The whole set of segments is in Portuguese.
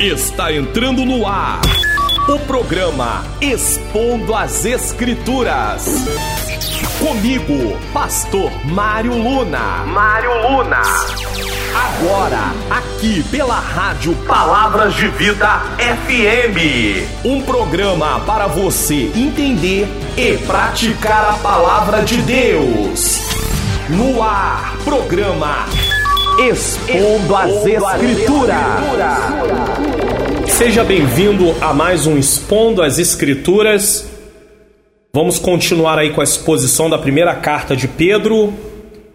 Está entrando no ar o programa Expondo as Escrituras. Comigo, Pastor Mário Luna. Mário Luna. Agora, aqui pela Rádio Palavras de Vida FM. Um programa para você entender e praticar a palavra de Deus. No ar, programa Expondo as Escrituras. Seja bem-vindo a mais um Expondo as Escrituras. Vamos continuar aí com a exposição da primeira carta de Pedro,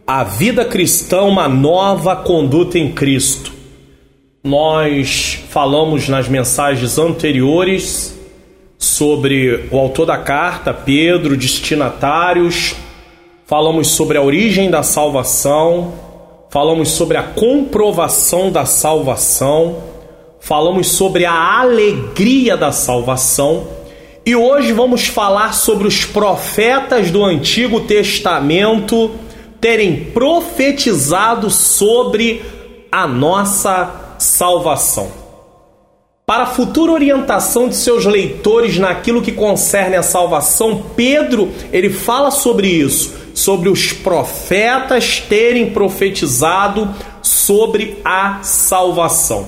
A Vida Cristã, uma nova conduta em Cristo. Nós falamos nas mensagens anteriores sobre o autor da carta, Pedro, destinatários, falamos sobre a origem da salvação, falamos sobre a comprovação da salvação, falamos sobre a alegria da salvação e hoje vamos falar sobre os profetas do Antigo Testamento terem profetizado sobre a nossa salvação. Para a futura orientação de seus leitores naquilo que concerne a salvação, Pedro ele fala sobre isso sobre os profetas terem profetizado sobre a salvação.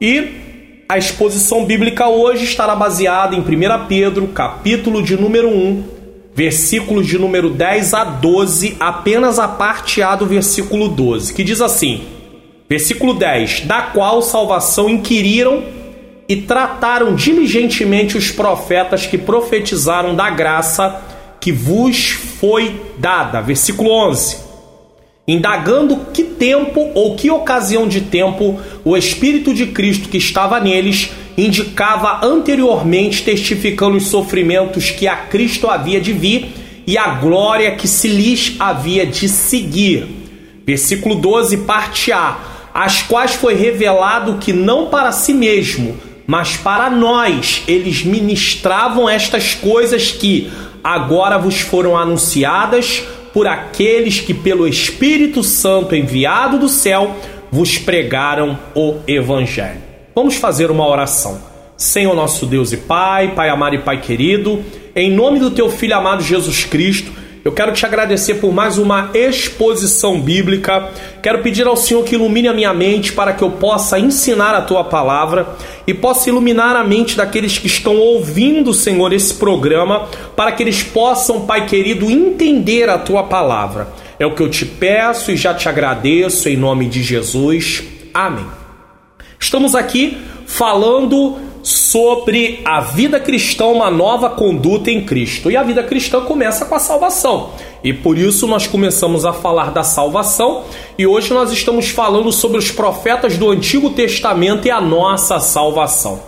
E a exposição bíblica hoje estará baseada em 1 Pedro, capítulo de número 1, versículos de número 10 a 12, apenas a parte A do versículo 12, que diz assim: Versículo 10: Da qual salvação inquiriram e trataram diligentemente os profetas que profetizaram da graça que vos foi dada. Versículo 11. Indagando que tempo ou que ocasião de tempo o Espírito de Cristo que estava neles indicava anteriormente, testificando os sofrimentos que a Cristo havia de vir e a glória que se lhes havia de seguir. Versículo 12, parte A. As quais foi revelado que não para si mesmo, mas para nós eles ministravam estas coisas que agora vos foram anunciadas por aqueles que, pelo Espírito Santo enviado do céu, vos pregaram o Evangelho. Vamos fazer uma oração. Senhor nosso Deus e Pai, Pai amado e Pai querido, em nome do Teu Filho amado Jesus Cristo, eu quero te agradecer por mais uma exposição bíblica. Quero pedir ao Senhor que ilumine a minha mente para que eu possa ensinar a tua palavra e possa iluminar a mente daqueles que estão ouvindo, Senhor, esse programa, para que eles possam, Pai querido, entender a tua palavra. É o que eu te peço e já te agradeço em nome de Jesus. Amém. Estamos aqui falando sobre a vida cristã, uma nova conduta em Cristo. E a vida cristã começa com a salvação. E por isso nós começamos a falar da salvação e hoje nós estamos falando sobre os profetas do Antigo Testamento e a nossa salvação.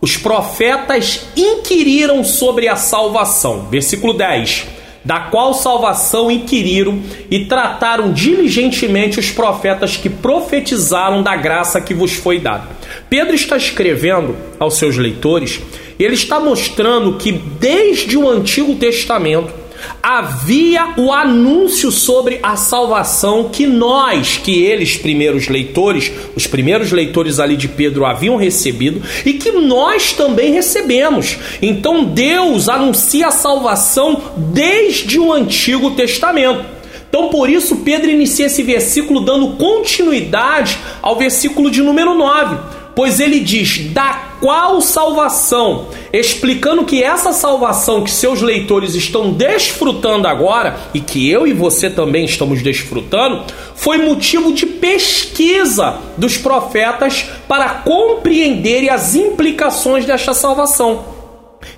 Os profetas inquiriram sobre a salvação. Versículo 10 da qual salvação inquiriram e trataram diligentemente os profetas que profetizaram da graça que vos foi dada. Pedro está escrevendo aos seus leitores, ele está mostrando que desde o Antigo Testamento havia o anúncio sobre a salvação que nós, que eles, primeiros leitores, os primeiros leitores ali de Pedro haviam recebido e que nós também recebemos. Então Deus anuncia a salvação desde o Antigo Testamento. Então, por isso, Pedro inicia esse versículo dando continuidade ao versículo de número 9 pois ele diz: da qual salvação, explicando que essa salvação que seus leitores estão desfrutando agora e que eu e você também estamos desfrutando, foi motivo de pesquisa dos profetas para compreenderem as implicações desta salvação.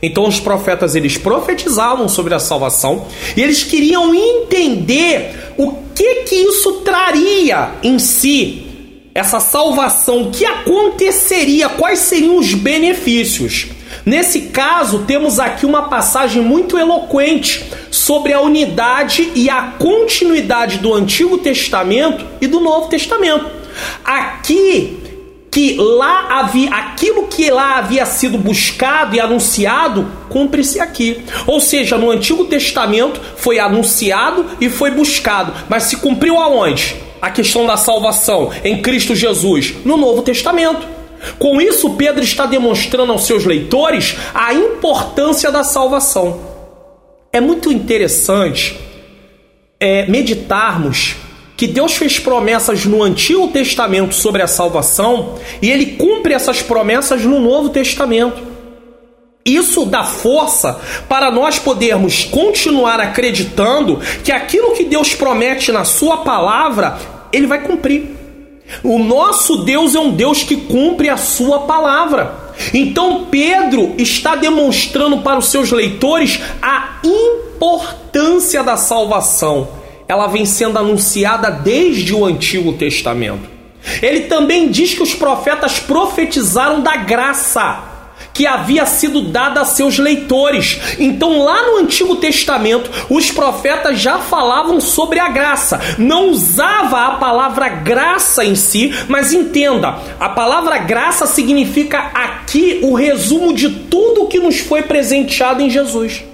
Então os profetas eles profetizavam sobre a salvação e eles queriam entender o que que isso traria em si essa salvação, o que aconteceria, quais seriam os benefícios. Nesse caso, temos aqui uma passagem muito eloquente sobre a unidade e a continuidade do Antigo Testamento e do Novo Testamento. Aqui que lá havia aquilo que lá havia sido buscado e anunciado, cumpre-se aqui. Ou seja, no Antigo Testamento foi anunciado e foi buscado, mas se cumpriu aonde? A questão da salvação em Cristo Jesus no Novo Testamento. Com isso, Pedro está demonstrando aos seus leitores a importância da salvação. É muito interessante é, meditarmos que Deus fez promessas no Antigo Testamento sobre a salvação e ele cumpre essas promessas no Novo Testamento. Isso dá força para nós podermos continuar acreditando que aquilo que Deus promete na Sua palavra, Ele vai cumprir. O nosso Deus é um Deus que cumpre a Sua palavra. Então Pedro está demonstrando para os seus leitores a importância da salvação. Ela vem sendo anunciada desde o Antigo Testamento. Ele também diz que os profetas profetizaram da graça que havia sido dada a seus leitores. Então, lá no Antigo Testamento, os profetas já falavam sobre a graça. Não usava a palavra graça em si, mas entenda, a palavra graça significa aqui o resumo de tudo que nos foi presenteado em Jesus.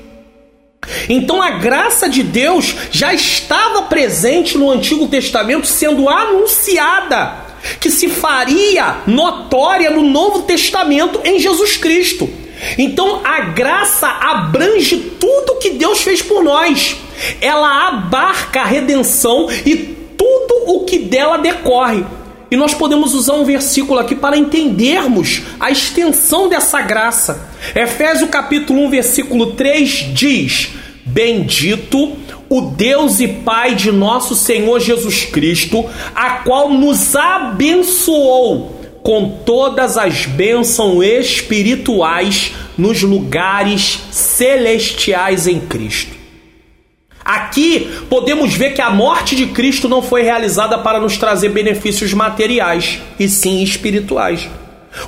Então a graça de Deus já estava presente no Antigo Testamento, sendo anunciada que se faria notória no Novo Testamento em Jesus Cristo. Então a graça abrange tudo que Deus fez por nós. Ela abarca a redenção e tudo o que dela decorre. E nós podemos usar um versículo aqui para entendermos a extensão dessa graça. Efésios capítulo 1, versículo 3 diz: Bendito o Deus e Pai de nosso Senhor Jesus Cristo, a qual nos abençoou com todas as bênçãos espirituais nos lugares celestiais em Cristo. Aqui podemos ver que a morte de Cristo não foi realizada para nos trazer benefícios materiais, e sim espirituais.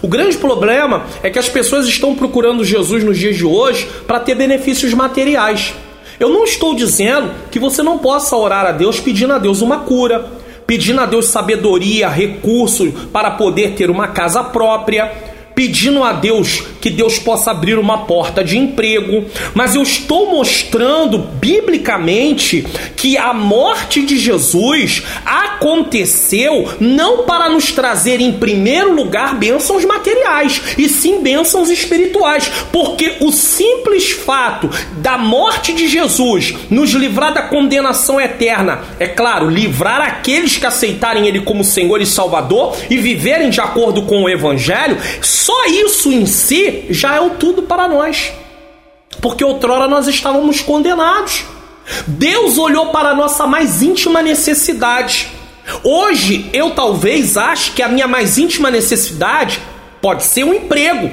O grande problema é que as pessoas estão procurando Jesus nos dias de hoje para ter benefícios materiais. Eu não estou dizendo que você não possa orar a Deus pedindo a Deus uma cura, pedindo a Deus sabedoria, recursos para poder ter uma casa própria pedindo a Deus que Deus possa abrir uma porta de emprego, mas eu estou mostrando biblicamente que a morte de Jesus aconteceu não para nos trazer em primeiro lugar bênçãos materiais, e sim bênçãos espirituais, porque o simples fato da morte de Jesus nos livrar da condenação eterna, é claro, livrar aqueles que aceitarem Ele como Senhor e Salvador e viverem de acordo com o Evangelho, só isso em si já é o tudo para nós. Porque outrora nós estávamos condenados. Deus olhou para a nossa mais íntima necessidade. Hoje eu talvez ache que a minha mais íntima necessidade pode ser um emprego,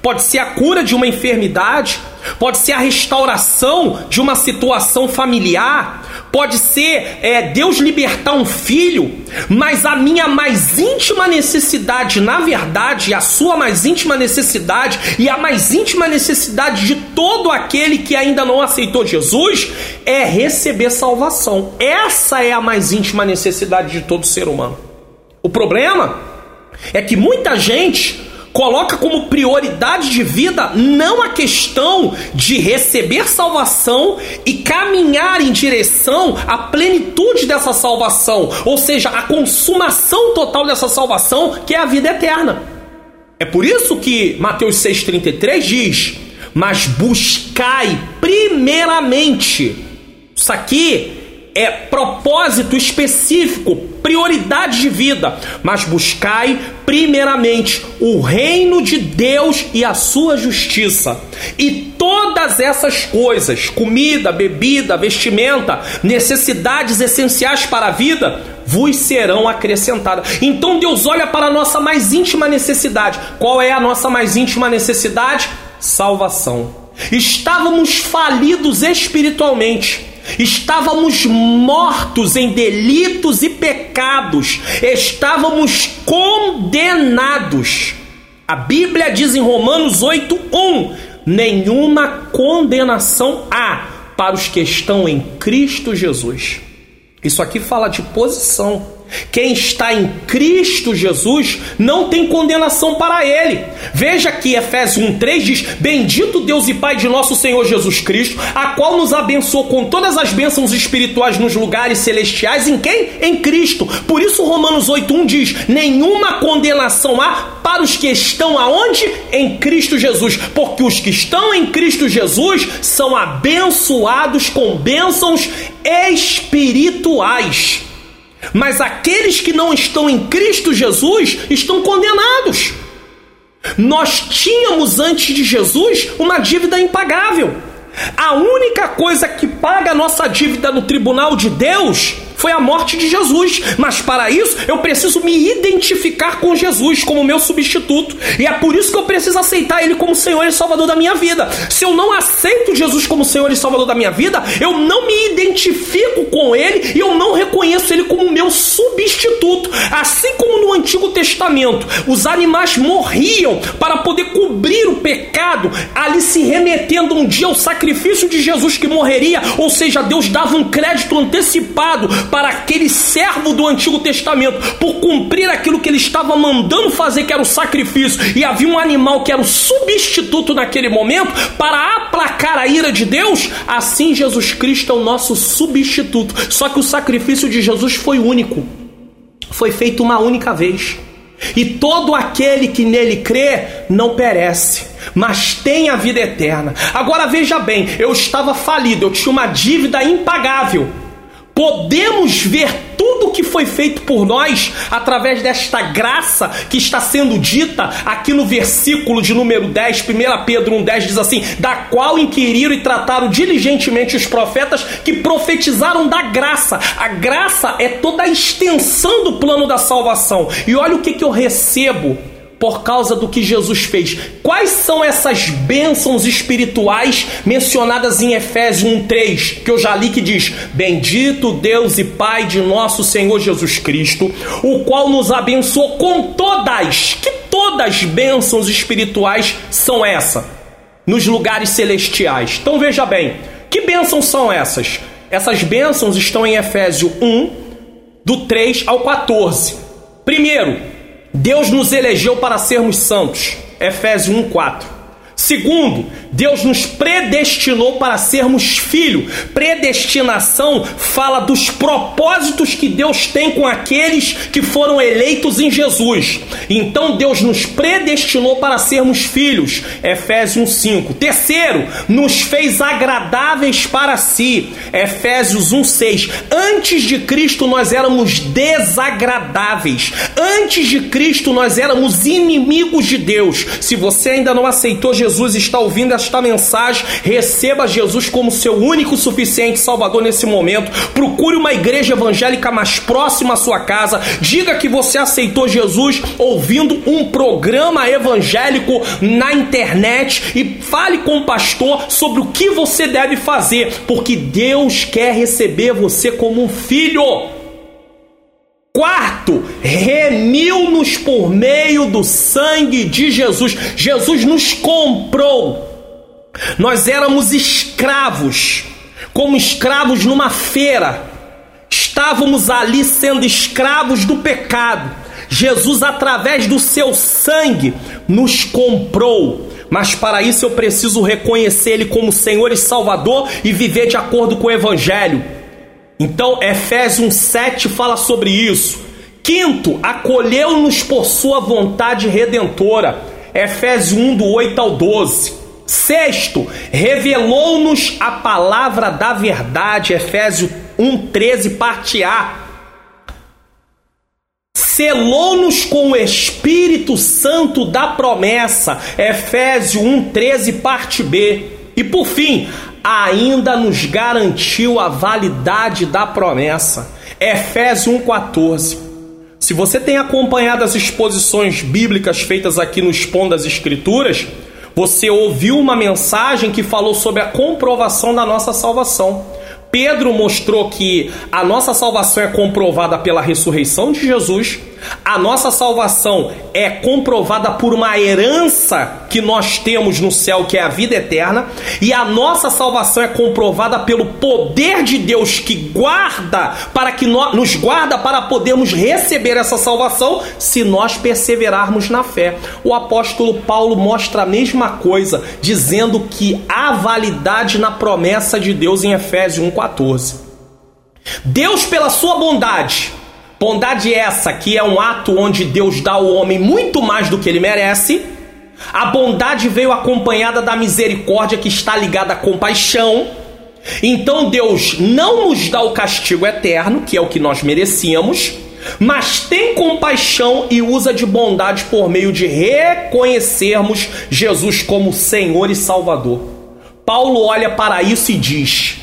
pode ser a cura de uma enfermidade, pode ser a restauração de uma situação familiar, pode ser é, Deus libertar um filho, mas a minha mais íntima necessidade, na verdade, a sua mais íntima necessidade e a mais íntima necessidade de todo aquele que ainda não aceitou Jesus é receber salvação. Essa é a mais íntima necessidade de todo ser humano. O problema é que muita gente coloca como prioridade de vida não a questão de receber salvação e caminhar em direção à plenitude dessa salvação, ou seja, a consumação total dessa salvação, que é a vida eterna. É por isso que Mateus 6,33 diz: Mas buscai primeiramente. Isso aqui é propósito específico, prioridade de vida, mas buscai primeiramente o reino de Deus e a sua justiça. E todas essas coisas, comida, bebida, vestimenta, necessidades essenciais para a vida, vos serão acrescentadas. Então Deus olha para a nossa mais íntima necessidade. Qual é a nossa mais íntima necessidade? Salvação. Estávamos falidos espiritualmente Estávamos mortos em delitos e pecados, estávamos condenados. A Bíblia diz em Romanos 8:1: nenhuma condenação há para os que estão em Cristo Jesus. Isso aqui fala de posição. Quem está em Cristo Jesus não tem condenação para ele. Veja que Efésios 1:3 diz: Bendito Deus e Pai de nosso Senhor Jesus Cristo, a qual nos abençoou com todas as bênçãos espirituais nos lugares celestiais em quem? Em Cristo. Por isso Romanos 8:1 diz: Nenhuma condenação há para os que estão aonde? Em Cristo Jesus, porque os que estão em Cristo Jesus são abençoados com bênçãos espirituais. Mas aqueles que não estão em Cristo Jesus estão condenados. Nós tínhamos antes de Jesus uma dívida impagável. A única coisa que paga a nossa dívida no tribunal de Deus foi a morte de Jesus. Mas para isso eu preciso me identificar com Jesus como meu substituto. E é por isso que eu preciso aceitar Ele como Senhor e Salvador da minha vida. Se eu não aceito Jesus como Senhor e Salvador da minha vida, eu não me identifico com Ele e eu não reconheço Ele como meu substituto. Assim como no Antigo Testamento, os animais morriam para poder cobrir o pecado, ali se remetendo um dia ao sacrifício de Jesus que morreria, ou seja, Deus dava um crédito antecipado para aquele servo do Antigo Testamento por cumprir aquilo que ele estava mandando fazer, que era o sacrifício, e havia um animal que era o substituto naquele momento para aplacar a ira de Deus, assim Jesus Cristo é o nosso substituto. Só que o sacrifício de Jesus foi único, foi feito uma única vez. E todo aquele que nele crê não perece, mas tem a vida eterna. Agora veja bem, eu estava falido, eu tinha uma dívida impagável podemos ver tudo o que foi feito por nós através desta graça que está sendo dita aqui no versículo de número 10, 1 Pedro 1,10 diz assim: da qual inquiriram e trataram diligentemente os profetas que profetizaram da graça. A graça é toda a extensão do plano da salvação. E olha o que, que eu recebo por causa do que Jesus fez. Quais são essas bênçãos espirituais mencionadas em Efésios 1:3, que eu já li que diz: Bendito Deus e Pai de nosso Senhor Jesus Cristo, o qual nos abençoou com todas. Que todas bênçãos espirituais são essa? Nos lugares celestiais. Então veja bem, que bênçãos são essas? Essas bênçãos estão em Efésios 1, do 3 ao 14. Primeiro, Deus nos elegeu para sermos santos. Efésios 1:4. Segundo, Deus nos predestinou para sermos filho. Predestinação fala dos propósitos que Deus tem com aqueles que foram eleitos em Jesus. Então Deus nos predestinou para sermos filhos. Efésios 1:5. Terceiro, nos fez agradáveis para si. Efésios 1:6. Antes de Cristo nós éramos desagradáveis. Antes de Cristo nós éramos inimigos de Deus. Se você ainda não aceitou Jesus Jesus está ouvindo esta mensagem, receba Jesus como seu único suficiente Salvador nesse momento. Procure uma igreja evangélica mais próxima à sua casa. Diga que você aceitou Jesus ouvindo um programa evangélico na internet e fale com o pastor sobre o que você deve fazer, porque Deus quer receber você como um filho. Quarto, remiu-nos por meio do sangue de Jesus. Jesus nos comprou. Nós éramos escravos, como escravos numa feira. Estávamos ali sendo escravos do pecado. Jesus, através do seu sangue, nos comprou. Mas para isso eu preciso reconhecer Ele como Senhor e Salvador e viver de acordo com o Evangelho. Então, Efésios 7 fala sobre isso. Quinto, acolheu-nos por sua vontade redentora. Efésios 1, do 8 ao 12. Sexto, revelou-nos a palavra da verdade. Efésios 1, 13, parte A. Selou-nos com o Espírito Santo da promessa. Efésios 1, 13, parte B. E por fim, ainda nos garantiu a validade da promessa. Efésios 1,14. Se você tem acompanhado as exposições bíblicas feitas aqui no Expondo das Escrituras, você ouviu uma mensagem que falou sobre a comprovação da nossa salvação. Pedro mostrou que a nossa salvação é comprovada pela ressurreição de Jesus A nossa salvação é comprovada por uma herança que nós temos no céu, que é a vida eterna, e a nossa salvação é comprovada pelo poder de Deus que guarda para que nós, nos guarda para podermos receber essa salvação se nós perseverarmos na fé. O apóstolo Paulo mostra a mesma coisa, dizendo que há validade na promessa de Deus em Efésios 1:14. Deus pela sua bondade Bondade essa que é um ato onde Deus dá ao homem muito mais do que ele merece. A bondade veio acompanhada da misericórdia que está ligada à compaixão. Então Deus não nos dá o castigo eterno, que é o que nós merecíamos, mas tem compaixão e usa de bondade por meio de reconhecermos Jesus como Senhor e Salvador. Paulo olha para isso e diz: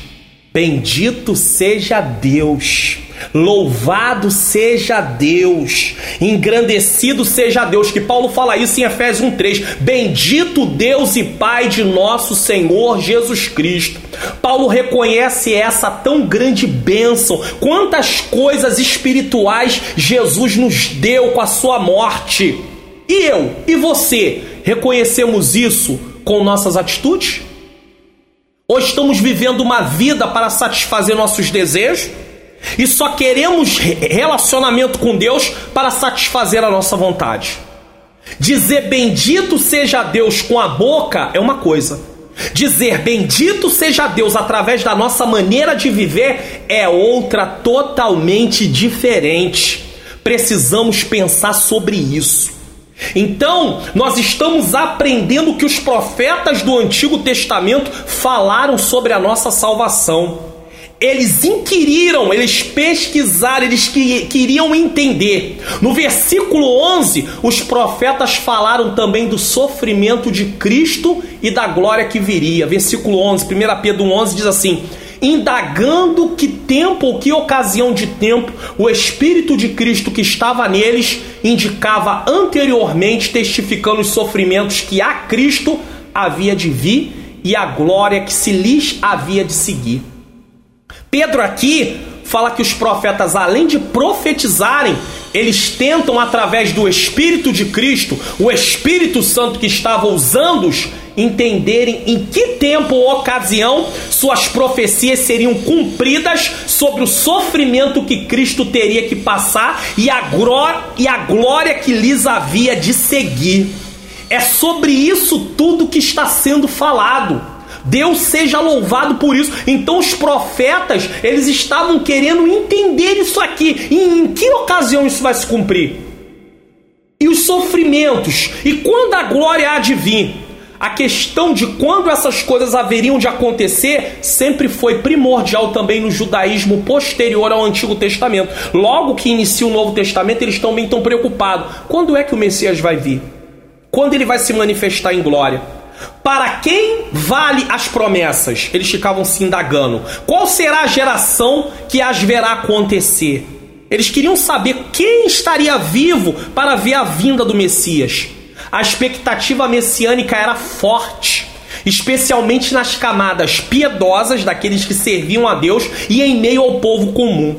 Bendito seja Deus Louvado seja Deus, engrandecido seja Deus, que Paulo fala isso em Efésios 1:3. Bendito Deus e Pai de nosso Senhor Jesus Cristo. Paulo reconhece essa tão grande bênção, quantas coisas espirituais Jesus nos deu com a sua morte. E eu e você reconhecemos isso com nossas atitudes? Ou estamos vivendo uma vida para satisfazer nossos desejos? E só queremos relacionamento com Deus para satisfazer a nossa vontade. Dizer bendito seja Deus com a boca é uma coisa. Dizer bendito seja Deus através da nossa maneira de viver é outra totalmente diferente. Precisamos pensar sobre isso. Então, nós estamos aprendendo que os profetas do Antigo Testamento falaram sobre a nossa salvação. Eles inquiriram, eles pesquisaram, eles que, queriam entender. No versículo 11, os profetas falaram também do sofrimento de Cristo e da glória que viria. Versículo 11, 1 Pedro 11 diz assim: indagando que tempo ou que ocasião de tempo o Espírito de Cristo que estava neles indicava anteriormente, testificando os sofrimentos que a Cristo havia de vir e a glória que se lhes havia de seguir. Pedro aqui fala que os profetas, além de profetizarem, eles tentam, através do Espírito de Cristo, o Espírito Santo que estava usando-os, entenderem em que tempo ou ocasião suas profecias seriam cumpridas sobre o sofrimento que Cristo teria que passar e a, glória, e a glória que lhes havia de seguir. É sobre isso tudo que está sendo falado. Deus seja louvado por isso. Então os profetas, eles estavam querendo entender isso aqui. Em, em que ocasião isso vai se cumprir? E os sofrimentos. E quando a glória há de vir? A questão de quando essas coisas haveriam de acontecer sempre foi primordial também no judaísmo posterior ao Antigo Testamento. Logo que inicia o Novo Testamento, eles também estão preocupados. Quando é que o Messias vai vir? Quando ele vai se manifestar em glória? Para quem vale as promessas? Eles ficavam se indagando. Qual será a geração que as verá acontecer? Eles queriam saber quem estaria vivo para ver a vinda do Messias. A expectativa messiânica era forte, especialmente nas camadas piedosas daqueles que serviam a Deus e em meio ao povo comum.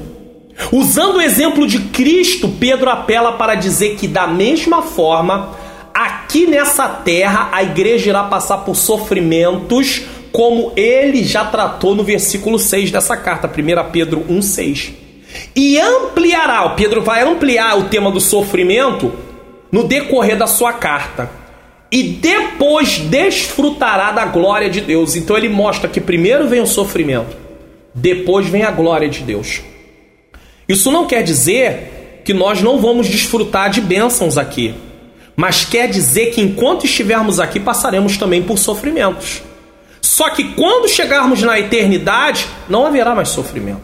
Usando o exemplo de Cristo, Pedro apela para dizer que, da mesma forma, aqui nessa terra a igreja irá passar por sofrimentos, como ele já tratou no versículo 6 dessa carta, 1 Pedro 1,6. E ampliará, o Pedro vai ampliar o tema do sofrimento no decorrer da sua carta. E depois desfrutará da glória de Deus. Então ele mostra que primeiro vem o sofrimento, depois vem a glória de Deus. Isso não quer dizer que nós não vamos desfrutar de bênçãos aqui mas quer dizer que enquanto estivermos aqui passaremos também por sofrimentos. Só que quando chegarmos na eternidade, não haverá mais sofrimento.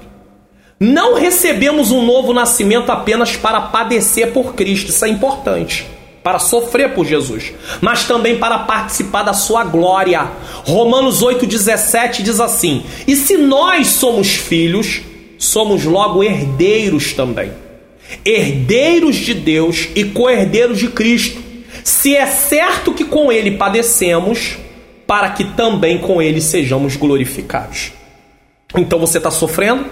Não recebemos um novo nascimento apenas para padecer por Cristo, isso é importante, para sofrer por Jesus, mas também para participar da sua glória. Romanos 8,17 diz assim: E se nós somos filhos, somos logo herdeiros também herdeiros de Deus e co-herdeiros de Cristo, se é certo que com ele padecemos, para que também com ele sejamos glorificados. Então você está sofrendo,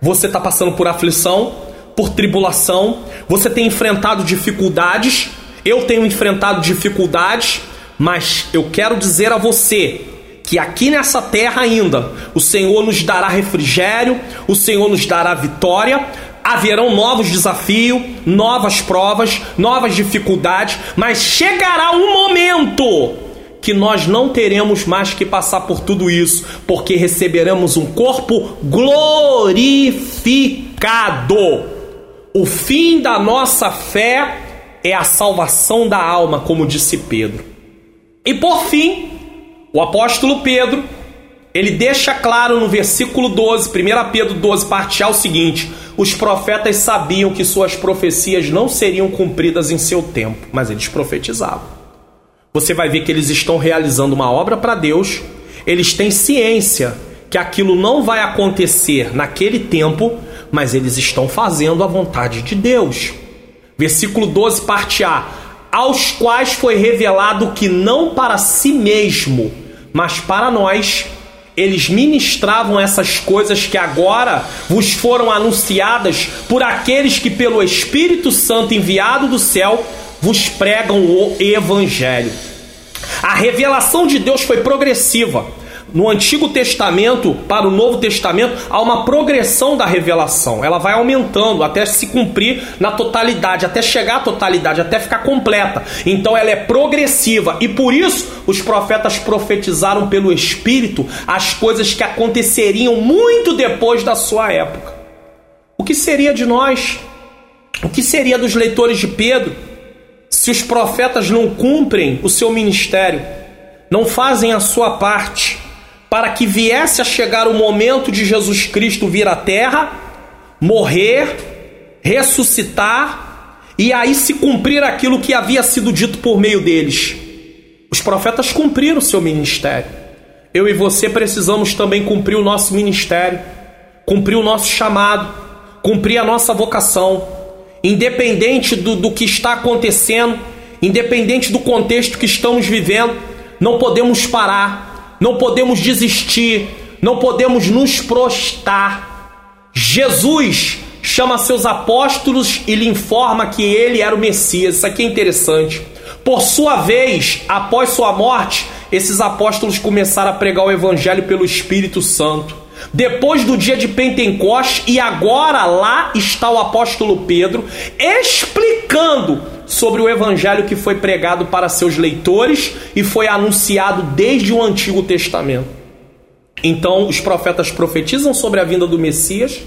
você está passando por aflição, por tribulação, você tem enfrentado dificuldades, eu tenho enfrentado dificuldades, mas eu quero dizer a você que aqui nessa terra ainda o Senhor nos dará refrigério, o Senhor nos dará vitória, haverão novos desafios, novas provas, novas dificuldades, mas chegará um momento que nós não teremos mais que passar por tudo isso, porque receberemos um corpo glorificado. O fim da nossa fé é a salvação da alma, como disse Pedro. E por fim, o apóstolo Pedro, ele deixa claro no versículo 12, 1 Pedro 12, parte A, o seguinte: os profetas sabiam que suas profecias não seriam cumpridas em seu tempo, mas eles profetizavam. Você vai ver que eles estão realizando uma obra para Deus, eles têm ciência que aquilo não vai acontecer naquele tempo, mas eles estão fazendo a vontade de Deus. Versículo 12, parte A: Aos quais foi revelado que não para si mesmo, mas para nós eles ministravam essas coisas que agora vos foram anunciadas por aqueles que, pelo Espírito Santo enviado do céu, vos pregam o Evangelho. A revelação de Deus foi progressiva. No Antigo Testamento para o Novo Testamento há uma progressão da revelação. Ela vai aumentando até se cumprir na totalidade, até chegar à totalidade, até ficar completa. Então ela é progressiva e por isso os profetas profetizaram pelo Espírito as coisas que aconteceriam muito depois da sua época. O que seria de nós? O que seria dos leitores de Pedro se os profetas não cumprem o seu ministério, não fazem a sua parte? Para que viesse a chegar o momento de Jesus Cristo vir à terra, morrer, ressuscitar e aí se cumprir aquilo que havia sido dito por meio deles. Os profetas cumpriram o seu ministério. Eu e você precisamos também cumprir o nosso ministério, cumprir o nosso chamado, cumprir a nossa vocação, independente do, do que está acontecendo, independente do contexto que estamos vivendo, não podemos parar não podemos desistir, não podemos nos prostrar. Jesus chama seus apóstolos e lhe informa que ele era o Messias. Isso aqui é interessante. Por sua vez, após sua morte, esses apóstolos começaram a pregar o evangelho pelo Espírito Santo. Depois do dia de Pentecostes, e agora lá está o apóstolo Pedro explicando sobre o evangelho que foi pregado para seus leitores e foi anunciado desde o Antigo Testamento. Então, os profetas profetizam sobre a vinda do Messias.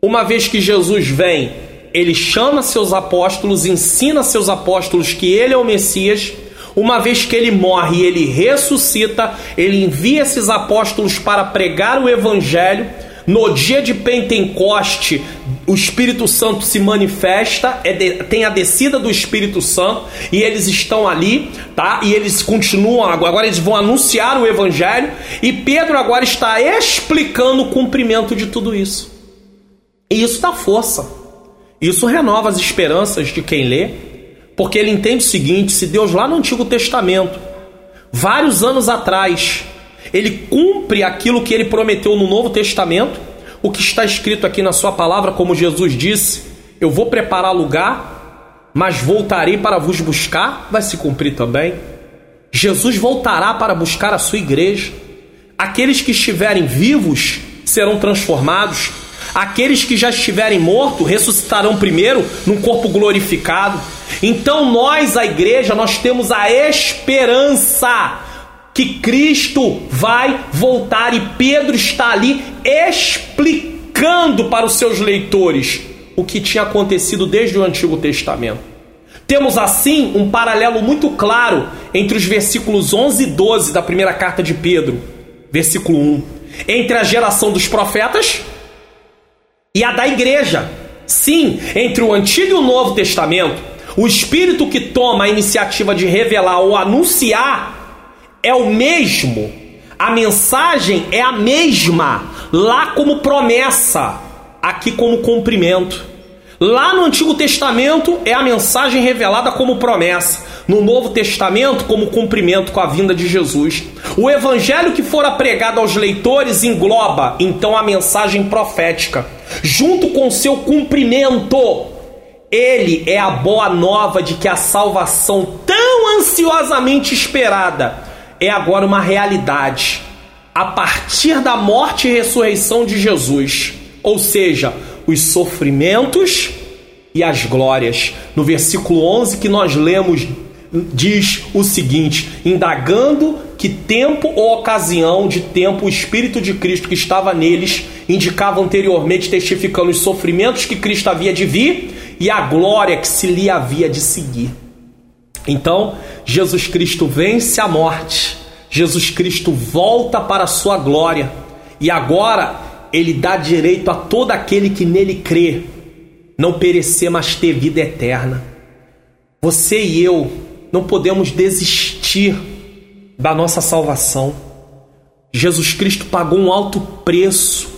Uma vez que Jesus vem, ele chama seus apóstolos, ensina seus apóstolos que ele é o Messias. Uma vez que ele morre e ele ressuscita, ele envia esses apóstolos para pregar o evangelho no dia de Pentecoste, o Espírito Santo se manifesta, é de, tem a descida do Espírito Santo e eles estão ali, tá? E eles continuam agora eles vão anunciar o evangelho e Pedro agora está explicando o cumprimento de tudo isso. E isso dá força. Isso renova as esperanças de quem lê, porque ele entende o seguinte: se Deus lá no Antigo Testamento, vários anos atrás, ele cumpre aquilo que ele prometeu no Novo Testamento, o que está escrito aqui na Sua palavra, como Jesus disse: Eu vou preparar lugar, mas voltarei para vos buscar, vai se cumprir também. Jesus voltará para buscar a sua igreja. Aqueles que estiverem vivos serão transformados. Aqueles que já estiverem mortos ressuscitarão primeiro num corpo glorificado. Então nós, a igreja, nós temos a esperança que Cristo vai voltar e Pedro está ali explicando para os seus leitores o que tinha acontecido desde o Antigo Testamento. Temos assim um paralelo muito claro entre os versículos 11 e 12 da primeira carta de Pedro, versículo 1, entre a geração dos profetas e a da igreja. Sim, entre o Antigo e o Novo Testamento, o Espírito que toma a iniciativa de revelar ou anunciar é o mesmo, a mensagem é a mesma, lá como promessa, aqui como cumprimento. Lá no Antigo Testamento é a mensagem revelada como promessa, no Novo Testamento como cumprimento com a vinda de Jesus. O evangelho que fora pregado aos leitores engloba então a mensagem profética. junto com seu cumprimento. Ele é a boa nova de que a salvação tão ansiosamente esperada é agora uma realidade a partir da morte e ressurreição de Jesus, ou seja, os sofrimentos e as glórias. No versículo 11 que nós lemos diz o seguinte: indagando que tempo ou ocasião de tempo o Espírito de Cristo que estava neles indicava anteriormente, testificando os sofrimentos que Cristo havia de vir e a glória que se lhe havia de seguir. Então, Jesus Cristo vence a morte, Jesus Cristo volta para a sua glória e agora ele dá direito a todo aquele que nele crê não perecer, mas ter vida eterna. Você e eu não podemos desistir da nossa salvação. Jesus Cristo pagou um alto preço,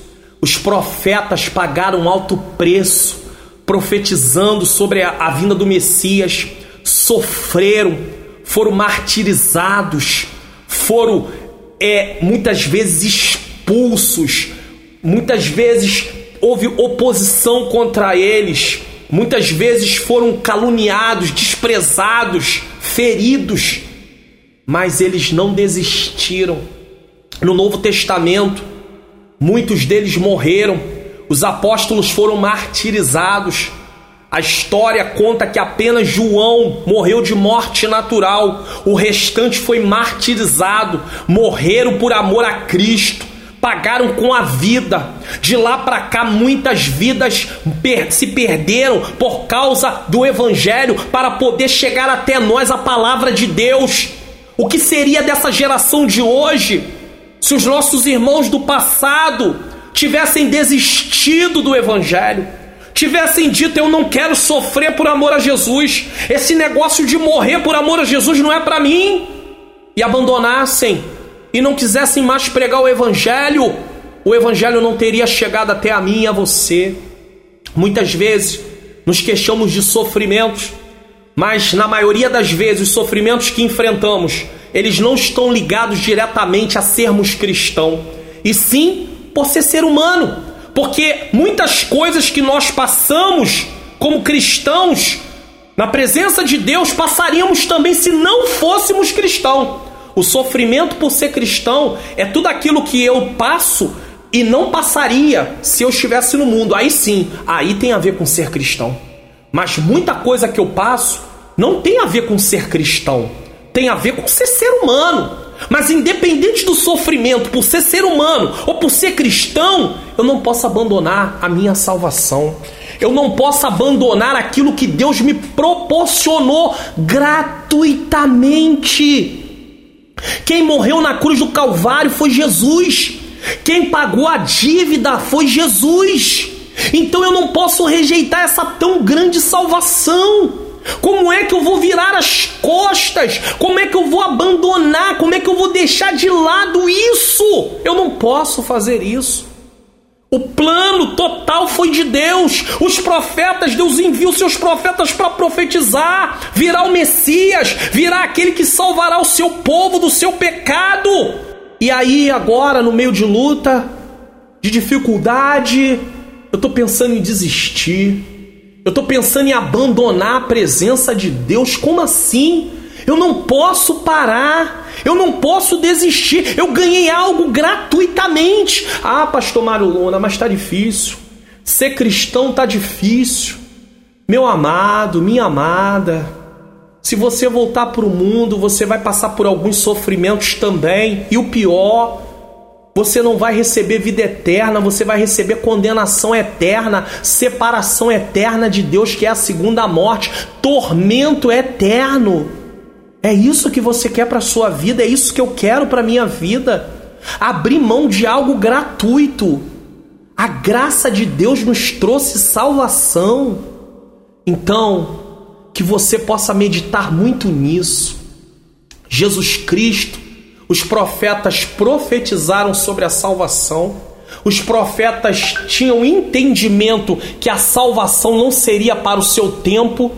os profetas pagaram um alto preço, profetizando sobre a, a vinda do Messias, sofreram, foram martirizados, foram é, muitas vezes expulsos, muitas vezes houve oposição contra eles, muitas vezes foram caluniados, desprezados, feridos, mas eles não desistiram. No Novo Testamento, muitos deles morreram, os apóstolos foram martirizados. A história conta que apenas João morreu de morte natural, o restante foi martirizado, morreram por amor a Cristo pagaram com a vida. De lá para cá, muitas vidas se perderam por causa do Evangelho para poder chegar até nós a palavra de Deus. O que seria dessa geração de hoje se os nossos irmãos do passado tivessem desistido do Evangelho? Tivessem dito eu não quero sofrer por amor a Jesus, esse negócio de morrer por amor a Jesus não é para mim, e abandonassem. E não quisessem mais pregar o Evangelho, o Evangelho não teria chegado até a mim e a você. Muitas vezes nos queixamos de sofrimentos, mas na maioria das vezes os sofrimentos que enfrentamos, eles não estão ligados diretamente a sermos cristãos, e sim por ser ser humano, porque muitas coisas que nós passamos como cristãos, na presença de Deus, passaríamos também se não fôssemos cristãos. O sofrimento por ser cristão é tudo aquilo que eu passo e não passaria se eu estivesse no mundo. Aí sim, aí tem a ver com ser cristão. Mas muita coisa que eu passo não tem a ver com ser cristão, tem a ver com ser ser humano. Mas independente do sofrimento, por ser ser humano ou por ser cristão, eu não posso abandonar a minha salvação. Eu não posso abandonar aquilo que Deus me proporcionou gratuitamente. Quem morreu na cruz do Calvário foi Jesus. Quem pagou a dívida foi Jesus. Então eu não posso rejeitar essa tão grande salvação. Como é que eu vou virar as costas? Como é que eu vou abandonar? Como é que eu vou deixar de lado isso? Eu não posso fazer isso. O plano total foi de Deus. Os profetas, Deus enviou seus profetas para profetizar, virar o Messias, virar aquele que salvará o seu povo do seu pecado. E aí, agora, no meio de luta, de dificuldade, eu estou pensando em desistir. Eu estou pensando em abandonar a presença de Deus. Como assim? Eu não posso parar. Eu não posso desistir. Eu ganhei algo gratuitamente. Ah, pastor Mário Luna, mas está difícil. Ser cristão está difícil. Meu amado, minha amada, se você voltar para o mundo, você vai passar por alguns sofrimentos também. E o pior, você não vai receber vida eterna, você vai receber condenação eterna, separação eterna de Deus, que é a segunda morte, tormento eterno. É isso que você quer para sua vida, é isso que eu quero para minha vida. Abrir mão de algo gratuito. A graça de Deus nos trouxe salvação. Então, que você possa meditar muito nisso. Jesus Cristo, os profetas profetizaram sobre a salvação. Os profetas tinham entendimento que a salvação não seria para o seu tempo,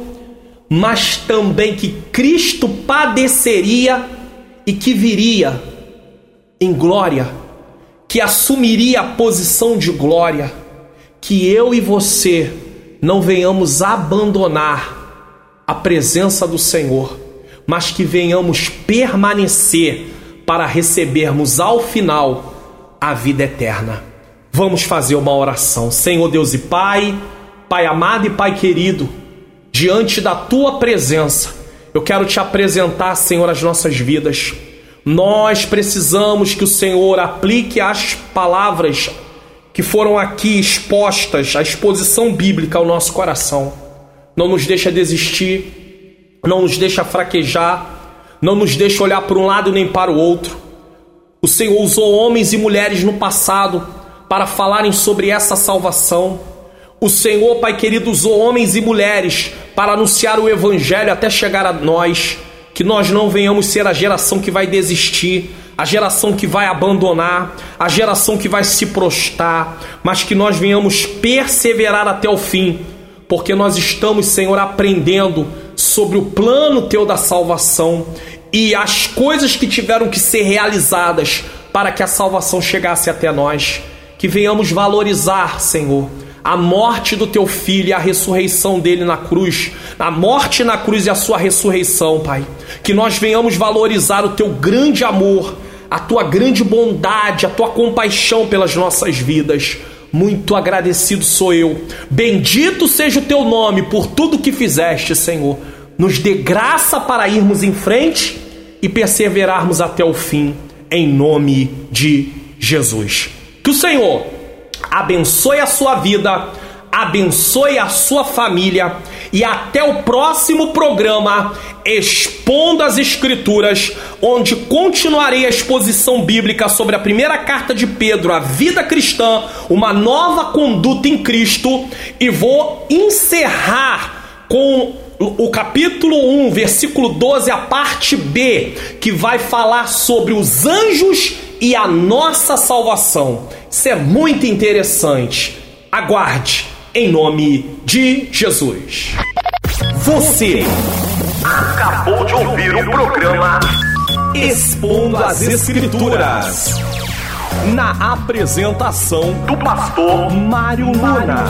mas também que Cristo padeceria e que viria em glória, que assumiria a posição de glória, que eu e você não venhamos abandonar a presença do Senhor, mas que venhamos permanecer para recebermos ao final a vida eterna. Vamos fazer uma oração. Senhor Deus e Pai, Pai amado e Pai querido, diante da tua presença, eu quero te apresentar, Senhor, as nossas vidas. Nós precisamos que o Senhor aplique as palavras que foram aqui expostas, a exposição bíblica ao nosso coração. Não nos deixa desistir, não nos deixa fraquejar, não nos deixa olhar para um lado nem para o outro. O Senhor usou homens e mulheres no passado para falarem sobre essa salvação. O Senhor, Pai querido, usou homens e mulheres para anunciar o Evangelho até chegar a nós. Que nós não venhamos ser a geração que vai desistir, a geração que vai abandonar, a geração que vai se prostrar, mas que nós venhamos perseverar até o fim, porque nós estamos, Senhor, aprendendo sobre o plano teu da salvação e as coisas que tiveram que ser realizadas para que a salvação chegasse até nós. Que venhamos valorizar, Senhor, a morte do teu filho e a ressurreição dele na cruz, a morte na cruz e a sua ressurreição, Pai. Que nós venhamos valorizar o teu grande amor a tua grande bondade, a tua compaixão pelas nossas vidas. Muito agradecido sou eu. Bendito seja o teu nome por tudo que fizeste, Senhor. Nos dê graça para irmos em frente e perseverarmos até o fim, em nome de Jesus. Que o Senhor abençoe a sua vida abençoe a sua família e até o próximo programa Expondo as Escrituras, onde continuarei a exposição bíblica sobre a primeira carta de Pedro, a vida cristã, uma nova conduta em Cristo, e vou encerrar com o capítulo 1, versículo 12, a parte B, que vai falar sobre os anjos e a nossa salvação. Isso é muito interessante. Aguarde em nome de Jesus. Você acabou de ouvir o programa Expondo as Escrituras. Na apresentação do pastor Mário Luna.